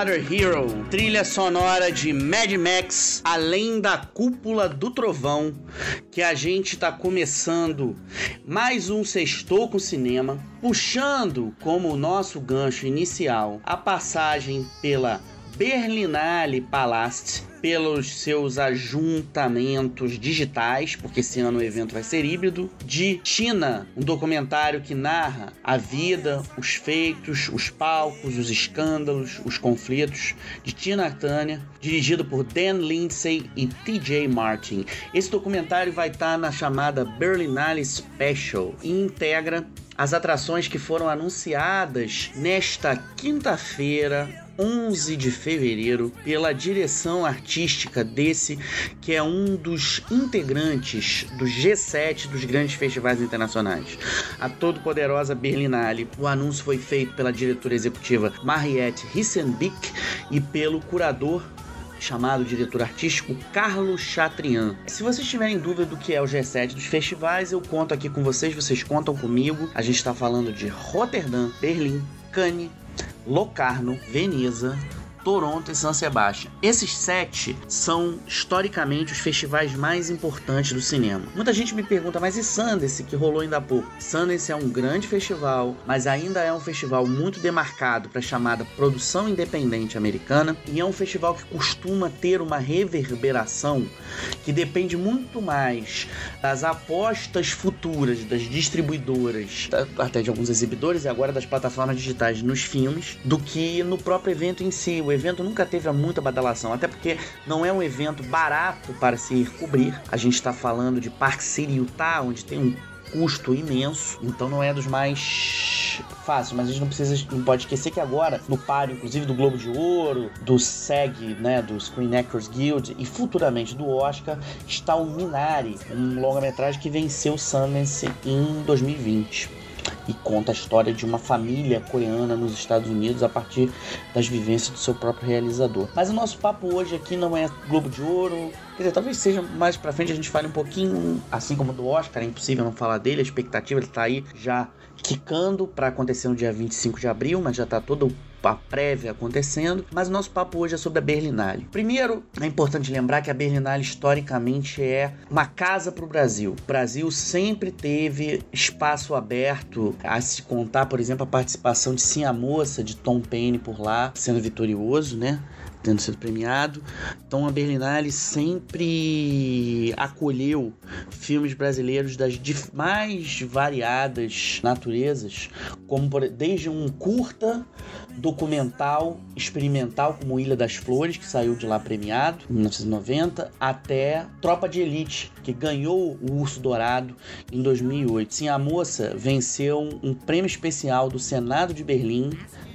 Another Hero, trilha sonora de Mad Max, além da cúpula do trovão, que a gente tá começando mais um sextou com cinema, puxando como nosso gancho inicial a passagem pela Berlinale Palast pelos seus ajuntamentos digitais, porque esse ano o evento vai ser híbrido, de China, um documentário que narra a vida, os feitos, os palcos, os escândalos, os conflitos de Tina Turner, dirigido por Dan Lindsay e TJ Martin. Esse documentário vai estar na chamada Berlinale Special e integra as atrações que foram anunciadas nesta quinta-feira 11 de fevereiro pela direção artística desse que é um dos integrantes do G7 dos grandes festivais internacionais, a todo poderosa Berlinale. O anúncio foi feito pela diretora executiva Mariette Rissenbeck e pelo curador chamado diretor artístico Carlos Chatrian. Se vocês tiverem dúvida do que é o G7 dos festivais, eu conto aqui com vocês, vocês contam comigo. A gente está falando de Rotterdam, Berlim, Cannes, Locarno, Veneza, Toronto e San Sebastián. Esses sete são historicamente os festivais mais importantes do cinema. Muita gente me pergunta, mas e Sundance, que rolou ainda há pouco? Sundance é um grande festival, mas ainda é um festival muito demarcado para a chamada produção independente americana e é um festival que costuma ter uma reverberação que depende muito mais das apostas futuras das distribuidoras, até de alguns exibidores e agora das plataformas digitais nos filmes, do que no próprio evento em si o evento nunca teve muita badalação, até porque não é um evento barato para se ir cobrir. A gente está falando de Park City, Utah, onde tem um custo imenso, então não é dos mais fáceis, mas a gente não precisa, não pode esquecer que agora, no páreo, inclusive do Globo de Ouro, do SEG, né, do Screen Actors Guild e futuramente do Oscar, está o Minari, um longa-metragem que venceu o Sundance em 2020 e conta a história de uma família coreana nos Estados Unidos a partir das vivências do seu próprio realizador. Mas o nosso papo hoje aqui não é Globo de Ouro, quer dizer, talvez seja mais pra frente a gente fale um pouquinho, assim como do Oscar, é impossível não falar dele, a expectativa ele tá aí já quicando para acontecer no dia 25 de abril, mas já tá todo a prévia acontecendo, mas o nosso papo hoje é sobre a Berlinale. Primeiro, é importante lembrar que a Berlinale historicamente é uma casa para o Brasil. O Brasil sempre teve espaço aberto a se contar, por exemplo, a participação de Sim a Moça, de Tom Paine por lá, sendo vitorioso, né? Tendo sido premiado. Então a Berlinale sempre acolheu filmes brasileiros das mais variadas naturezas, como por, desde um curta documental experimental como Ilha das Flores, que saiu de lá premiado em 1990, até Tropa de Elite, que ganhou o Urso Dourado em 2008. Sim, a moça venceu um prêmio especial do Senado de Berlim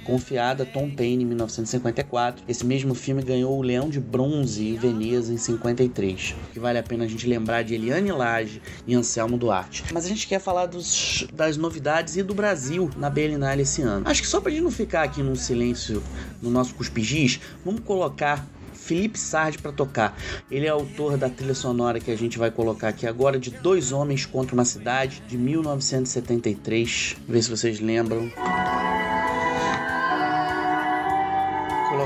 confiada a Tom Paine em 1954. Esse mesmo filme ganhou o Leão de Bronze em Veneza em 53, que vale a pena a gente lembrar de Eliane Lage e Anselmo Duarte. Mas a gente quer falar dos, das novidades e do Brasil na Berlinale esse ano. Acho que só pra gente não ficar aqui num silêncio no nosso cuspigis, vamos colocar Felipe Sardi para tocar. Ele é autor da trilha sonora que a gente vai colocar aqui agora de Dois Homens contra uma Cidade de 1973. Vê se vocês lembram.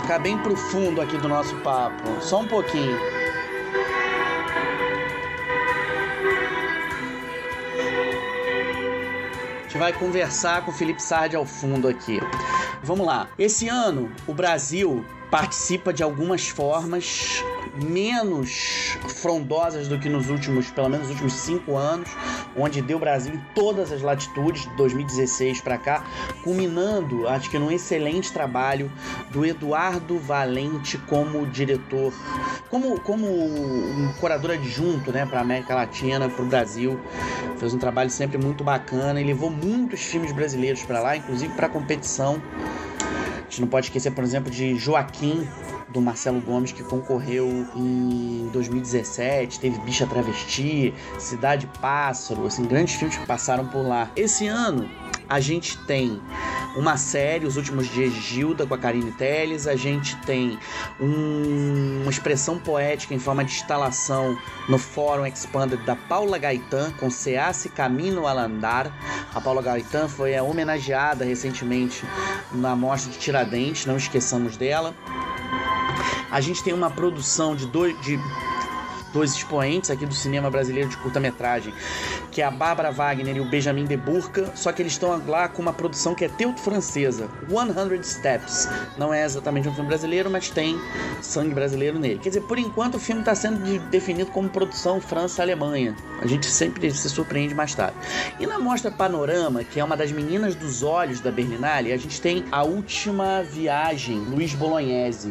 Colocar bem pro fundo aqui do nosso papo. Só um pouquinho. A gente vai conversar com o Felipe Sardi ao fundo aqui. Vamos lá. Esse ano, o Brasil participa de algumas formas menos frondosas do que nos últimos, pelo menos nos últimos cinco anos, onde deu Brasil em todas as latitudes, de 2016 para cá, culminando, acho que num excelente trabalho do Eduardo Valente como diretor, como, como um curador adjunto, né, para América Latina, para o Brasil. Fez um trabalho sempre muito bacana e levou muitos filmes brasileiros para lá, inclusive para competição. A gente não pode esquecer, por exemplo, de Joaquim, do Marcelo Gomes, que concorreu em 2017, teve Bicha Travesti, Cidade Pássaro, assim, grandes filmes que passaram por lá. Esse ano a gente tem uma série, Os Últimos Dias de Gilda, com a Karine Telles. A gente tem um, uma expressão poética em forma de instalação no Fórum Expanded da Paula Gaetan, com Seasse Camino al Andar. A Paula Gaetan foi homenageada recentemente na Mostra de Tiradentes, não esqueçamos dela. A gente tem uma produção de dois. De dois expoentes aqui do cinema brasileiro de curta-metragem, que é a Bárbara Wagner e o Benjamin de Burca, só que eles estão lá com uma produção que é teuto-francesa, 100 Steps. Não é exatamente um filme brasileiro, mas tem sangue brasileiro nele. Quer dizer, por enquanto o filme está sendo definido como produção França-Alemanha. A gente sempre se surpreende mais tarde. E na mostra Panorama, que é uma das meninas dos olhos da Berlinale, a gente tem A Última Viagem, Luiz Bolognese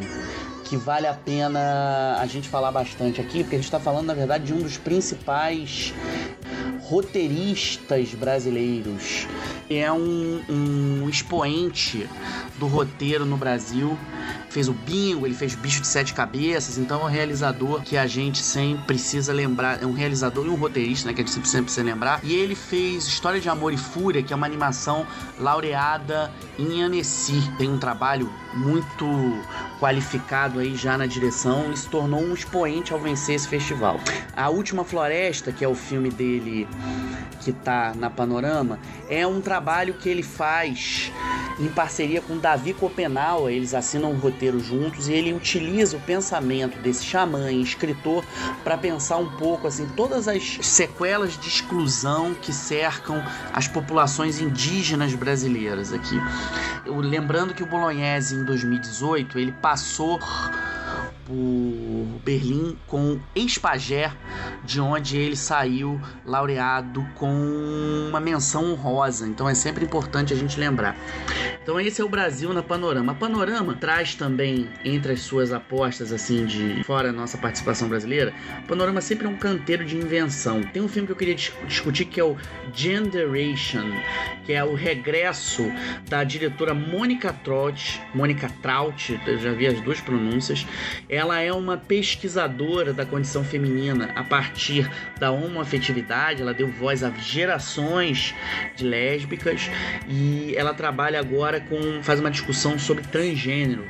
que vale a pena a gente falar bastante aqui, porque a gente está falando, na verdade, de um dos principais roteiristas brasileiros. É um, um expoente do roteiro no Brasil fez o Bingo, ele fez Bicho de Sete Cabeças, então é um realizador que a gente sempre precisa lembrar, é um realizador e um roteirista, né, que a gente sempre precisa lembrar. E ele fez História de Amor e Fúria, que é uma animação laureada em Annecy. Tem um trabalho muito qualificado aí já na direção e se tornou um expoente ao vencer esse festival. A Última Floresta, que é o filme dele que tá na Panorama, é um trabalho que ele faz em parceria com Davi Copenau, eles assinam um roteiro juntos e ele utiliza o pensamento desse xamã e escritor para pensar um pouco assim todas as sequelas de exclusão que cercam as populações indígenas brasileiras aqui. Eu, lembrando que o Bolognese em 2018 ele passou por Berlim com Espagé, de onde ele saiu laureado com uma menção honrosa. Então é sempre importante a gente lembrar. Então esse é o Brasil na Panorama. A Panorama traz também entre as suas apostas assim de fora a nossa participação brasileira, Panorama sempre é um canteiro de invenção. Tem um filme que eu queria discutir que é o Generation, que é o regresso da diretora Mônica Trout, Mônica Traut, eu já vi as duas pronúncias. Ela é uma pesquisadora da condição feminina a partir da homoafetividade, ela deu voz a gerações de lésbicas e ela trabalha agora com faz uma discussão sobre transgênero.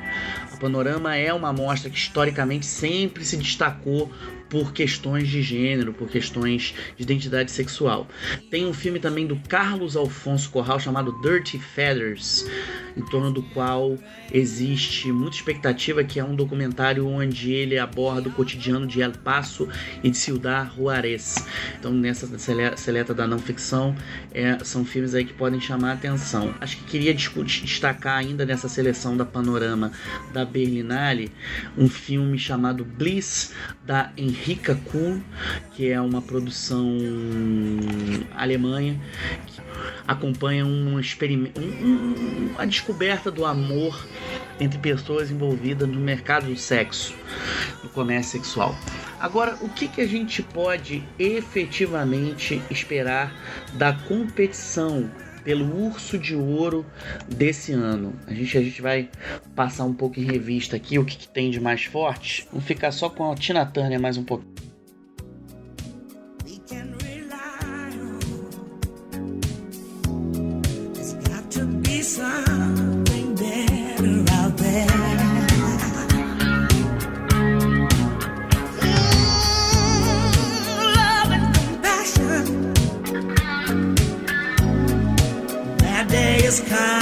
A Panorama é uma amostra que historicamente sempre se destacou por questões de gênero, por questões de identidade sexual. Tem um filme também do Carlos Alfonso Corral chamado Dirty Feathers, em torno do qual existe muita expectativa, que é um documentário onde ele aborda o cotidiano de El Paso e de Ciudad Juarez. Então, nessa seleta da não ficção, é, são filmes aí que podem chamar a atenção. Acho que queria destacar ainda nessa seleção da Panorama da Berlinale um filme chamado Bliss, da Henrika Kuhn, que é uma produção alemã que acompanha um experimento, um, um, a descoberta do amor entre pessoas envolvidas no mercado do sexo, no comércio sexual. Agora, o que, que a gente pode efetivamente esperar da competição pelo Urso de Ouro desse ano. A gente, a gente vai passar um pouco em revista aqui o que, que tem de mais forte. Vamos ficar só com a Tina Turner mais um pouco. A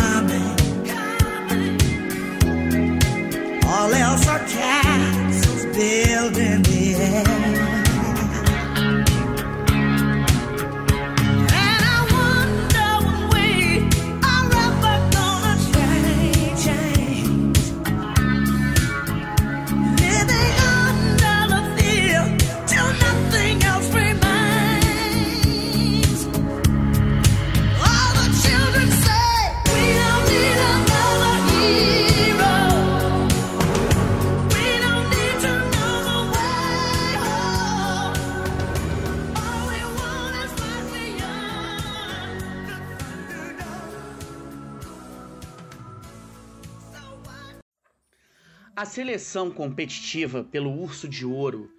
seleção competitiva pelo Urso de Ouro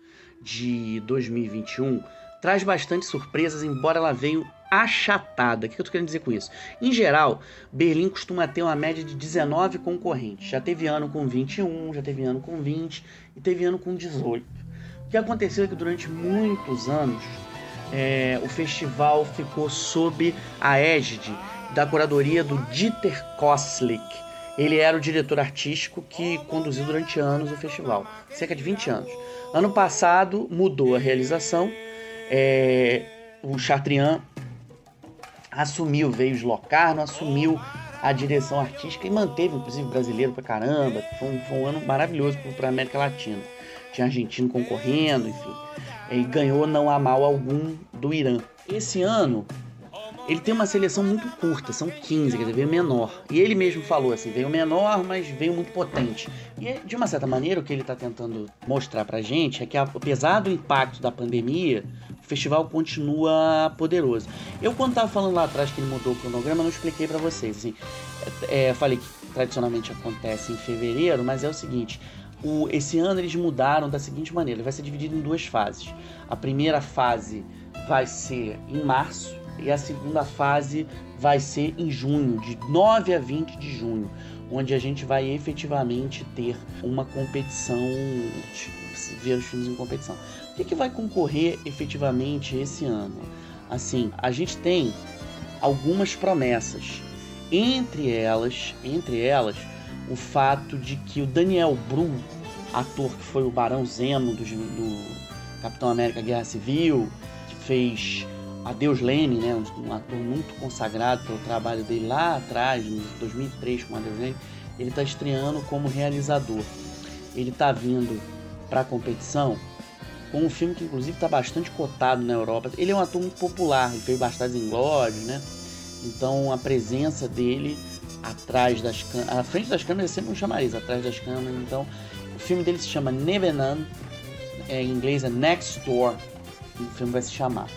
de 2021 traz bastante surpresas, embora ela venha achatada. O que eu tô querendo dizer com isso? Em geral, Berlim costuma ter uma média de 19 concorrentes. Já teve ano com 21, já teve ano com 20 e teve ano com 18. O que aconteceu é que durante muitos anos é, o festival ficou sob a égide da curadoria do Dieter Koslik. Ele era o diretor artístico que conduziu durante anos o festival, cerca de 20 anos. Ano passado mudou a realização, é, o Chatrian assumiu, veio os Locarno, assumiu a direção artística e manteve, inclusive, brasileiro pra caramba. Foi um, foi um ano maravilhoso para a América Latina. Tinha argentino concorrendo, enfim. E ganhou não há mal algum do Irã. Esse ano, ele tem uma seleção muito curta, são 15, quer dizer, veio menor. E ele mesmo falou assim, veio menor, mas veio muito potente. E de uma certa maneira, o que ele está tentando mostrar pra gente é que apesar do impacto da pandemia, o festival continua poderoso. Eu quando estava falando lá atrás que ele mudou o cronograma, não expliquei para vocês. Assim, é, é, falei que tradicionalmente acontece em fevereiro, mas é o seguinte, o, esse ano eles mudaram da seguinte maneira, ele vai ser dividido em duas fases. A primeira fase vai ser em março, e a segunda fase vai ser em junho, de 9 a 20 de junho, onde a gente vai efetivamente ter uma competição, ver os filmes em competição. O que, que vai concorrer efetivamente esse ano? Assim, a gente tem algumas promessas. Entre elas, entre elas, o fato de que o Daniel Bru, ator que foi o Barão Zemo do, do Capitão América Guerra Civil, que fez Adeus Lane, né, um, ator muito consagrado pelo trabalho dele lá atrás, em 2003 com Adeus Lane, ele está estreando como realizador. Ele está vindo para a competição com um filme que inclusive está bastante cotado na Europa. Ele é um ator muito popular, ele fez Bastardos Inglórios, né? Então a presença dele atrás das câmeras, à frente das câmeras é sempre um chamariz, atrás das câmeras. Então o filme dele se chama Nevenan, é, em inglês é Next Door, o filme vai se chamar.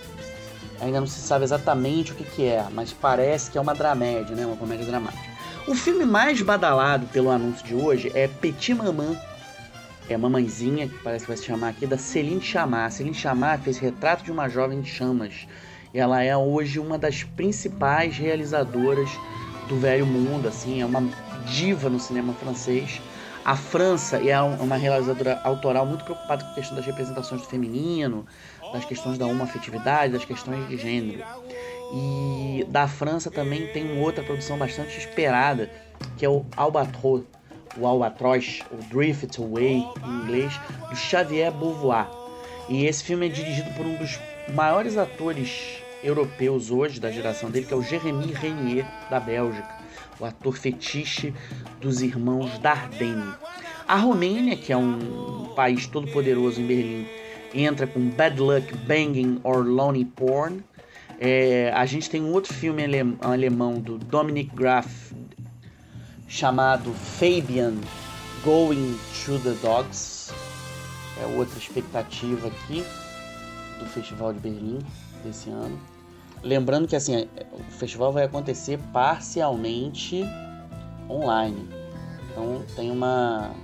Ainda não se sabe exatamente o que, que é, mas parece que é uma dramédia, né? Uma comédia dramática. O filme mais badalado pelo anúncio de hoje é Petit Maman, é mamãezinha, que parece que vai se chamar aqui, da Celine Chamar. Celine Chamar fez Retrato de uma Jovem de Chamas. Ela é hoje uma das principais realizadoras do velho mundo, assim, é uma diva no cinema francês. A França é uma realizadora autoral muito preocupada com a questão das representações do feminino, das questões da homoafetividade, das questões de gênero. E da França também tem outra produção bastante esperada, que é o Albatross, o Albatroz, o Drift Away em inglês, do Xavier Beauvoir. E esse filme é dirigido por um dos maiores atores europeus hoje, da geração dele, que é o Jeremy Renier, da Bélgica, o ator fetiche dos irmãos Dardenne. A Romênia, que é um país todo poderoso em Berlim, entra com Bad Luck Banging or Lonely Porn. É, a gente tem um outro filme alemão do Dominic Graf chamado Fabian Going to the Dogs. É outra expectativa aqui do Festival de Berlim desse ano. Lembrando que assim, o festival vai acontecer parcialmente online. Então tem uma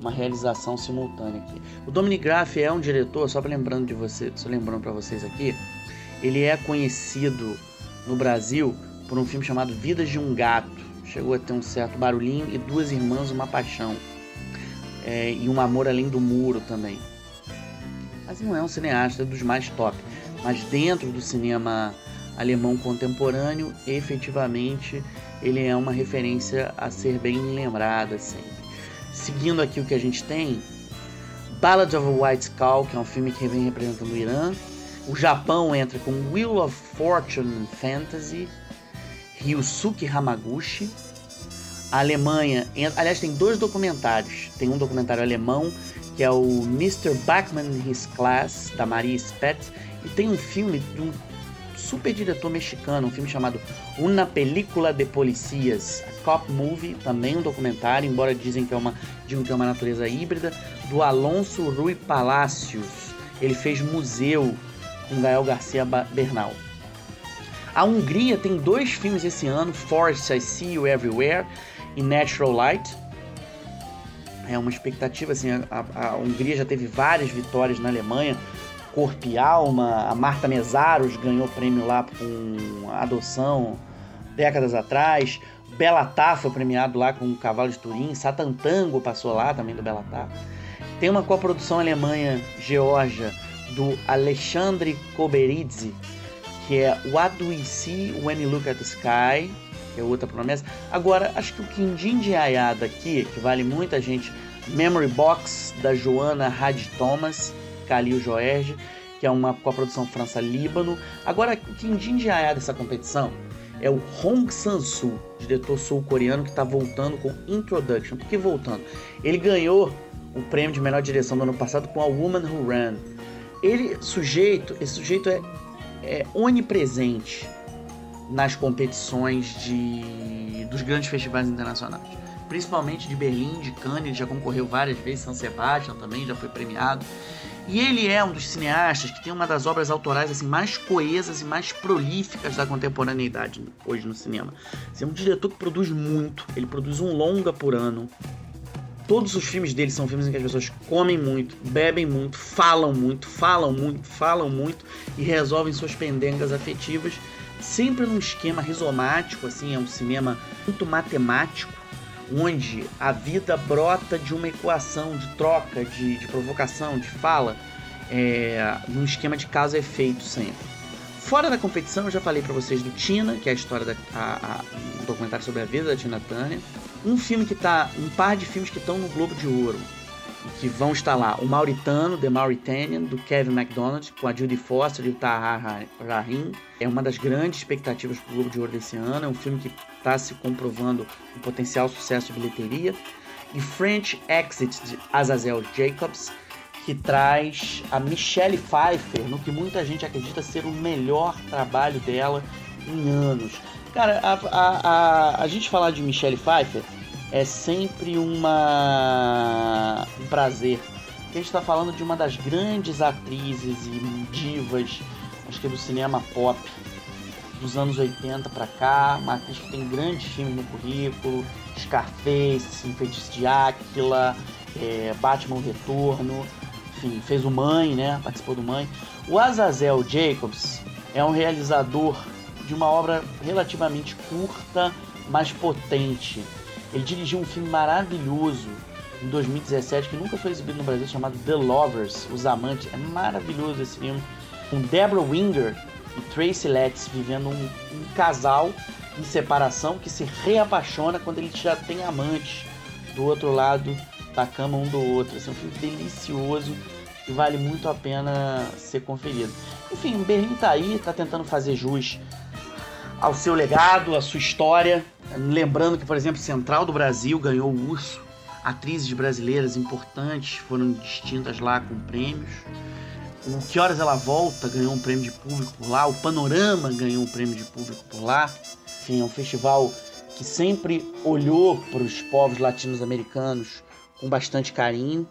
uma realização simultânea aqui. O Dominic Graff é um diretor, só lembrando de você, só lembrando para vocês aqui, ele é conhecido no Brasil por um filme chamado Vidas de um Gato. Chegou a ter um certo barulhinho e Duas Irmãs, Uma Paixão. É, e Um Amor Além do Muro também. Mas não é um cineasta dos mais top. Mas dentro do cinema alemão contemporâneo, efetivamente, ele é uma referência a ser bem lembrada sempre. Seguindo aqui o que a gente tem, Ballad of a White Skull, que é um filme que vem representando o Irã. O Japão entra com Wheel of Fortune Fantasy, Ryusuke Hamaguchi. A Alemanha, aliás, tem dois documentários. Tem um documentário alemão que é o Mr. Bachmann His Class, da Maria Spett, e tem um filme de um super diretor mexicano, um filme chamado Una Película de Policias, a Cop Movie, também um documentário, embora dizem que é uma, digam que é uma natureza híbrida, do Alonso Rui Palacios. Ele fez Museu com Gael Garcia Bernal. A Hungria tem dois filmes esse ano, Forest I See You Everywhere e Natural Light. É uma expectativa, assim, a, a, Hungria já teve várias vitórias na Alemanha, Corpo e Alma, a Marta Mesaros ganhou prêmio lá com adoção décadas atrás, Belatá foi premiado lá com o Cavalo de Turim, Satan Tango passou lá também do Belatá. Tem uma coprodução Alemanha-Geórgia do Alexandre Koberidze, que é What Do We See When You Look at the Sky, que é outra promessa. Agora, acho que o Quindim de Ayada aqui, que vale muita gente, Memory Box, da Joana Had Thomas, Khalil Joerge, que é uma coprodução França-Líbano. Agora, o Quindim de Ayada dessa competição é o Hong Sang-soo, diretor sul-coreano que está voltando com Introduction. Por que voltando? Ele ganhou o prêmio de melhor direção do ano passado com A Woman Who Ran. Ele, sujeito, esse sujeito é, é onipresente nas competições de, dos grandes festivais internacionais. Principalmente de Berlim, de Cannes, já concorreu várias vezes, São Sebastião também, já foi premiado. E ele é um dos cineastas que tem uma das obras autorais assim mais coesas e mais prolíficas da contemporaneidade hoje no cinema. Assim, é um diretor que produz muito, ele produz um longa por ano. Todos os filmes dele são filmes em que as pessoas comem muito, bebem muito, falam muito, falam muito, falam muito e resolvem suas pendengas afetivas, sempre num esquema rizomático, assim, é um cinema muito matemático onde a vida brota de uma equação de troca, de, de provocação, de fala, é, num esquema de causa-efeito sempre. Fora da competição, eu já falei para vocês do Tina, que é a história da a, a, um documentário sobre a vida da Tina Turner. Um filme que tá. Um par de filmes que estão no Globo de Ouro que vão estar lá o Mauritano, The Mauritanian, do Kevin MacDonald, com a Judy Foster e o Tahar Rahim. É uma das grandes expectativas para o Globo de Ouro desse ano. É um filme que está se comprovando um potencial sucesso de bilheteria. E French Exit, de Azazel Jacobs, que traz a Michelle Pfeiffer no que muita gente acredita ser o melhor trabalho dela em anos. Cara, a, a, a, a gente falar de Michelle Pfeiffer é sempre uma um prazer. a gente está falando de uma das grandes atrizes e divas, acho que é do cinema pop dos anos 80 para cá, uma atriz que tem grandes filmes no currículo, Scarface, Feitiço de Áquila, é, Batman Retorno, enfim, fez o Mãe, né? Participou do Mãe. O Azazel Jacobs é um realizador de uma obra relativamente curta, mas potente. Ele dirigiu um filme maravilhoso em 2017 que nunca foi exibido no Brasil chamado The Lovers, Os Amantes. É maravilhoso esse filme. Com Deborah Winger e Tracy Letts vivendo um, um casal em separação que se reapaixona quando ele já tem amantes do outro lado da cama um do outro. Esse é um filme delicioso que vale muito a pena ser conferido. Enfim, Berlim tá aí, tá tentando fazer jus ao seu legado, à sua história. Lembrando que, por exemplo, Central do Brasil ganhou o Urso. Atrizes brasileiras importantes foram distintas lá com prêmios. O Que Horas Ela Volta ganhou um prêmio de público por lá. O Panorama ganhou um prêmio de público por lá. Enfim, é um festival que sempre olhou para os povos latino-americanos com bastante carinho,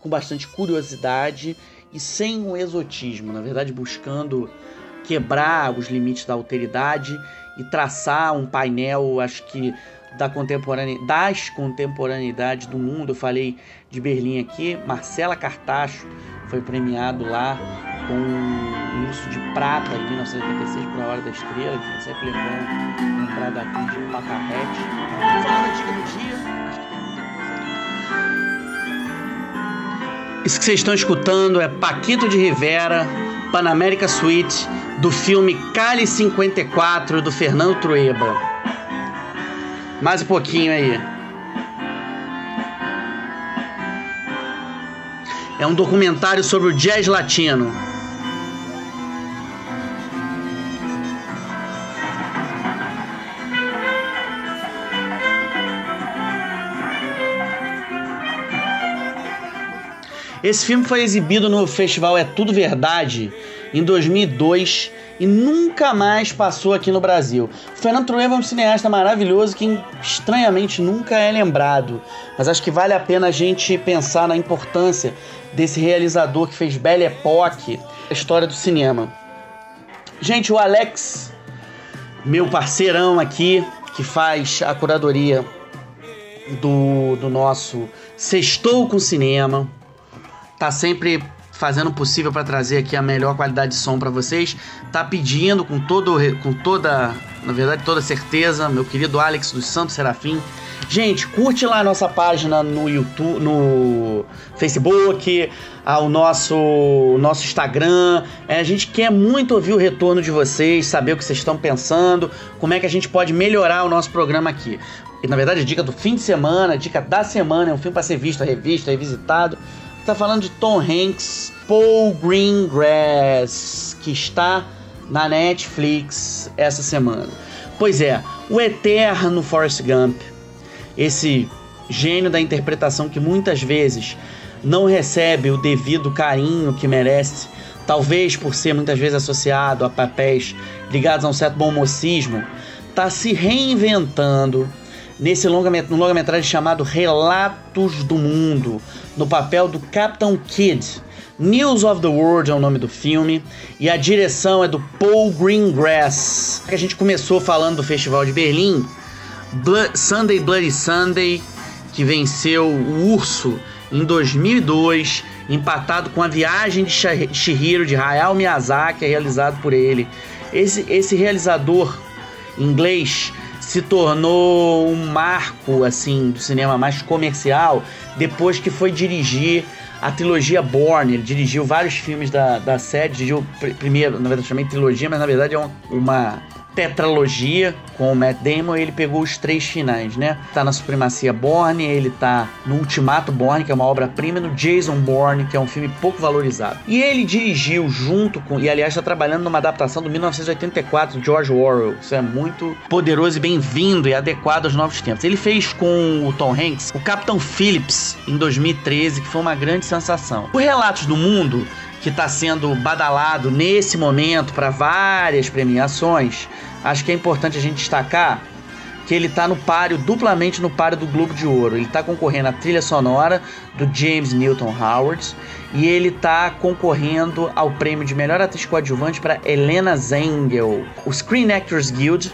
com bastante curiosidade e sem um exotismo. Na verdade, buscando quebrar os limites da alteridade e traçar um painel, acho que da contemporânea, das contemporaneidades do mundo. Eu falei de Berlim aqui, Marcela Cartacho foi premiado lá com um urso de prata em 1986 por A Hora da Estrela, que sempre lembrando lembrar da de Pacarrete. A dica do dia, Isso que vocês estão escutando é Paquito de Rivera, Panamérica Suite, do filme Cali 54 do Fernando Trueba. Mais um pouquinho aí. É um documentário sobre o jazz latino. Esse filme foi exibido no festival É Tudo Verdade em 2002 e nunca mais passou aqui no Brasil. O Fernando Trueba é um cineasta maravilhoso que estranhamente nunca é lembrado, mas acho que vale a pena a gente pensar na importância desse realizador que fez Belle Époque, a história do cinema. Gente, o Alex, meu parceirão aqui, que faz a curadoria do, do nosso Sextou com Cinema, tá sempre fazendo o possível para trazer aqui a melhor qualidade de som para vocês. Tá pedindo com todo com toda, na verdade, toda certeza, meu querido Alex dos Santos Serafim. Gente, curte lá a nossa página no YouTube, no Facebook, ao nosso nosso Instagram. É, a gente quer muito ouvir o retorno de vocês, saber o que vocês estão pensando, como é que a gente pode melhorar o nosso programa aqui. E na verdade, dica do fim de semana, dica da semana, é um filme para ser visto, revisto, revisitado. Tá falando de Tom Hanks, Paul Greengrass, que está na Netflix essa semana. Pois é, o eterno Forrest Gump, esse gênio da interpretação que muitas vezes não recebe o devido carinho que merece, talvez por ser muitas vezes associado a papéis ligados a um certo bom mocismo, está se reinventando nesse longa-metragem longa chamado Relatos do Mundo, no papel do Captain Kidd. News of the World é o nome do filme e a direção é do Paul Greengrass. A gente começou falando do Festival de Berlim, Sunday Bloody Sunday, que venceu o Urso em 2002, empatado com a Viagem de Shihiro de Hayao Miyazaki, realizado por ele. Esse, esse realizador inglês se tornou um marco assim do cinema mais comercial depois que foi dirigir a trilogia Born. Ele dirigiu vários filmes da, da série, dirigiu primeiro, na verdade chamei trilogia, mas na verdade é uma tetralogia com o Matt Damon, ele pegou os três finais, né? Tá na Supremacia Borne, ele tá no Ultimato Borne, que é uma obra-prima, no Jason Bourne, que é um filme pouco valorizado. E ele dirigiu junto com, e aliás está trabalhando numa adaptação do 1984 de George Orwell. Isso é muito poderoso e bem-vindo e adequado aos novos tempos. Ele fez com o Tom Hanks o Capitão Phillips em 2013, que foi uma grande sensação. O Relatos do Mundo que está sendo badalado nesse momento para várias premiações, acho que é importante a gente destacar que ele está no páreo, duplamente no páreo do Globo de Ouro. Ele está concorrendo à trilha sonora do James Newton Howard e ele está concorrendo ao prêmio de melhor atriz coadjuvante para Helena Zengel. O Screen Actors Guild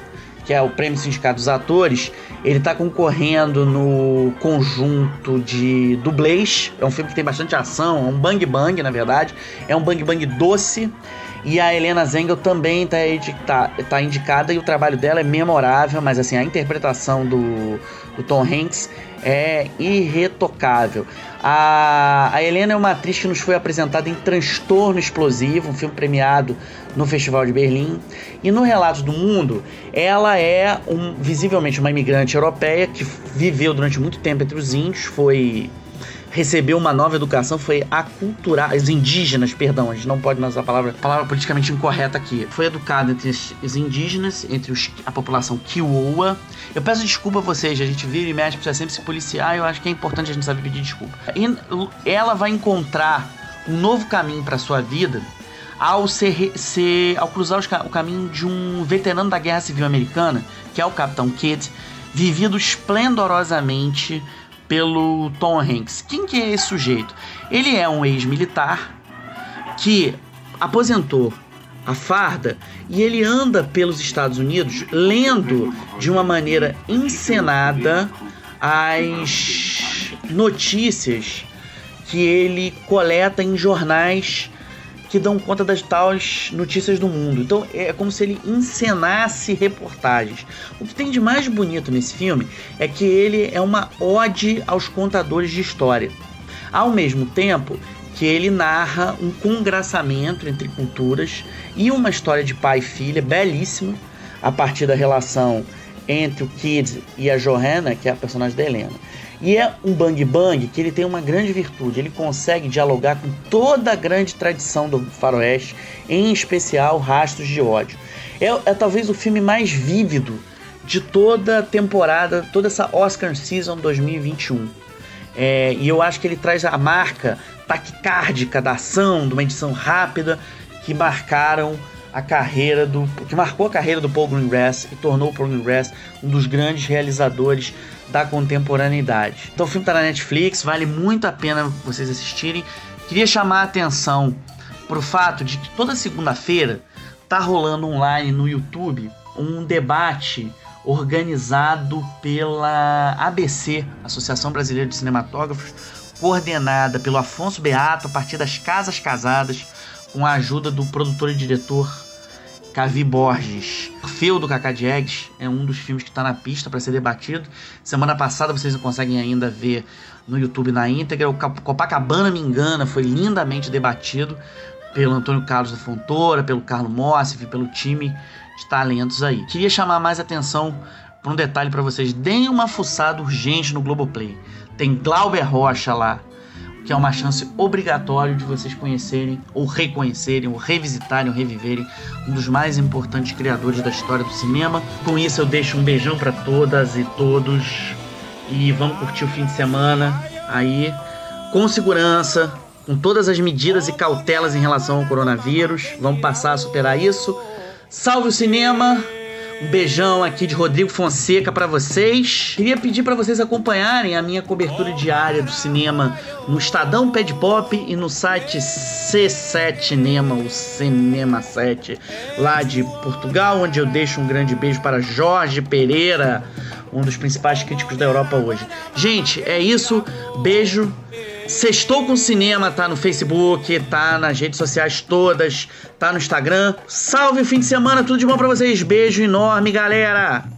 que é o Prêmio Sindicato dos Atores, ele está concorrendo no conjunto de dublês. É um filme que tem bastante ação, é um bang bang, na verdade. É um bang bang doce. E a Helena Zengel também está tá, tá indicada e o trabalho dela é memorável, mas assim, a interpretação do, do Tom Hanks é irretocável. A, a Helena é uma atriz que nos foi apresentada em Transtorno Explosivo, um filme premiado no Festival de Berlim. E no Relatos do Mundo, ela é um, visivelmente uma imigrante europeia que viveu durante muito tempo entre os índios, foi recebeu uma nova educação, foi aculturar, os indígenas, perdão, a gente não pode usar a palavra, palavra politicamente incorreta aqui. Foi educada entre os indígenas, entre os, a população Kiowa. Eu peço desculpa a vocês, a gente vira e mexe, precisa sempre se policiar, eu acho que é importante a gente saber pedir desculpa. E ela vai encontrar um novo caminho para sua vida ao ser, ser ao cruzar os, o caminho de um veterano da Guerra Civil Americana, que é o Capitão Kidd, vivido esplendorosamente pelo Tom Hanks. Quem que é esse sujeito? Ele é um ex-militar que aposentou a farda e ele anda pelos Estados Unidos lendo de uma maneira encenada as notícias que ele coleta em jornais que dão conta das tais notícias do mundo. Então é como se ele encenasse reportagens. O que tem de mais bonito nesse filme é que ele é uma ode aos contadores de história. Ao mesmo tempo que ele narra um congraçamento entre culturas e uma história de pai e filha belíssima a partir da relação entre o Kid e a Johanna, que é a personagem da Helena. E é um bang bang que ele tem uma grande virtude, ele consegue dialogar com toda a grande tradição do faroeste, em especial Rastros de Ódio. É, é talvez o filme mais vívido de toda a temporada, toda essa Oscar Season 2021. É, e eu acho que ele traz a marca taquicárdica da ação, de uma edição rápida, que marcaram a carreira do que marcou a carreira do Paul Greengrass e tornou o Paul Greengrass um dos grandes realizadores da contemporaneidade. Então o filme está na Netflix, vale muito a pena vocês assistirem. Queria chamar a atenção para o fato de que toda segunda-feira tá rolando online no YouTube um debate organizado pela ABC, Associação Brasileira de Cinematógrafos, coordenada pelo Afonso Beato a partir das Casas Casadas, com a ajuda do produtor e diretor Cavi Borges. Feu do Cacá Diegues é um dos filmes que está na pista para ser debatido. Semana passada vocês não conseguem ainda ver no YouTube na íntegra. O Copacabana Me Engana foi lindamente debatido pelo Antônio Carlos da Fontoura, pelo Carlos Mossif, pelo time de talentos aí. Queria chamar mais atenção para um detalhe para vocês. Deem uma fuçada urgente no Globoplay. Tem Glauber Rocha lá, que é uma chance obrigatória de vocês conhecerem, ou reconhecerem, ou revisitarem, ou reviverem um dos mais importantes criadores da história do cinema. Com isso, eu deixo um beijão para todas e todos e vamos curtir o fim de semana aí com segurança, com todas as medidas e cautelas em relação ao coronavírus. Vamos passar a superar isso. Salve o cinema! Um beijão aqui de Rodrigo Fonseca para vocês. Queria pedir para vocês acompanharem a minha cobertura diária do cinema no Estadão Pad Pop e no site C7 Cinema, o Cinema 7, lá de Portugal, onde eu deixo um grande beijo para Jorge Pereira, um dos principais críticos da Europa hoje. Gente, é isso. Beijo. Sextou com Cinema tá no Facebook, tá nas redes sociais todas, tá no Instagram. Salve fim de semana, tudo de bom para vocês. Beijo enorme, galera.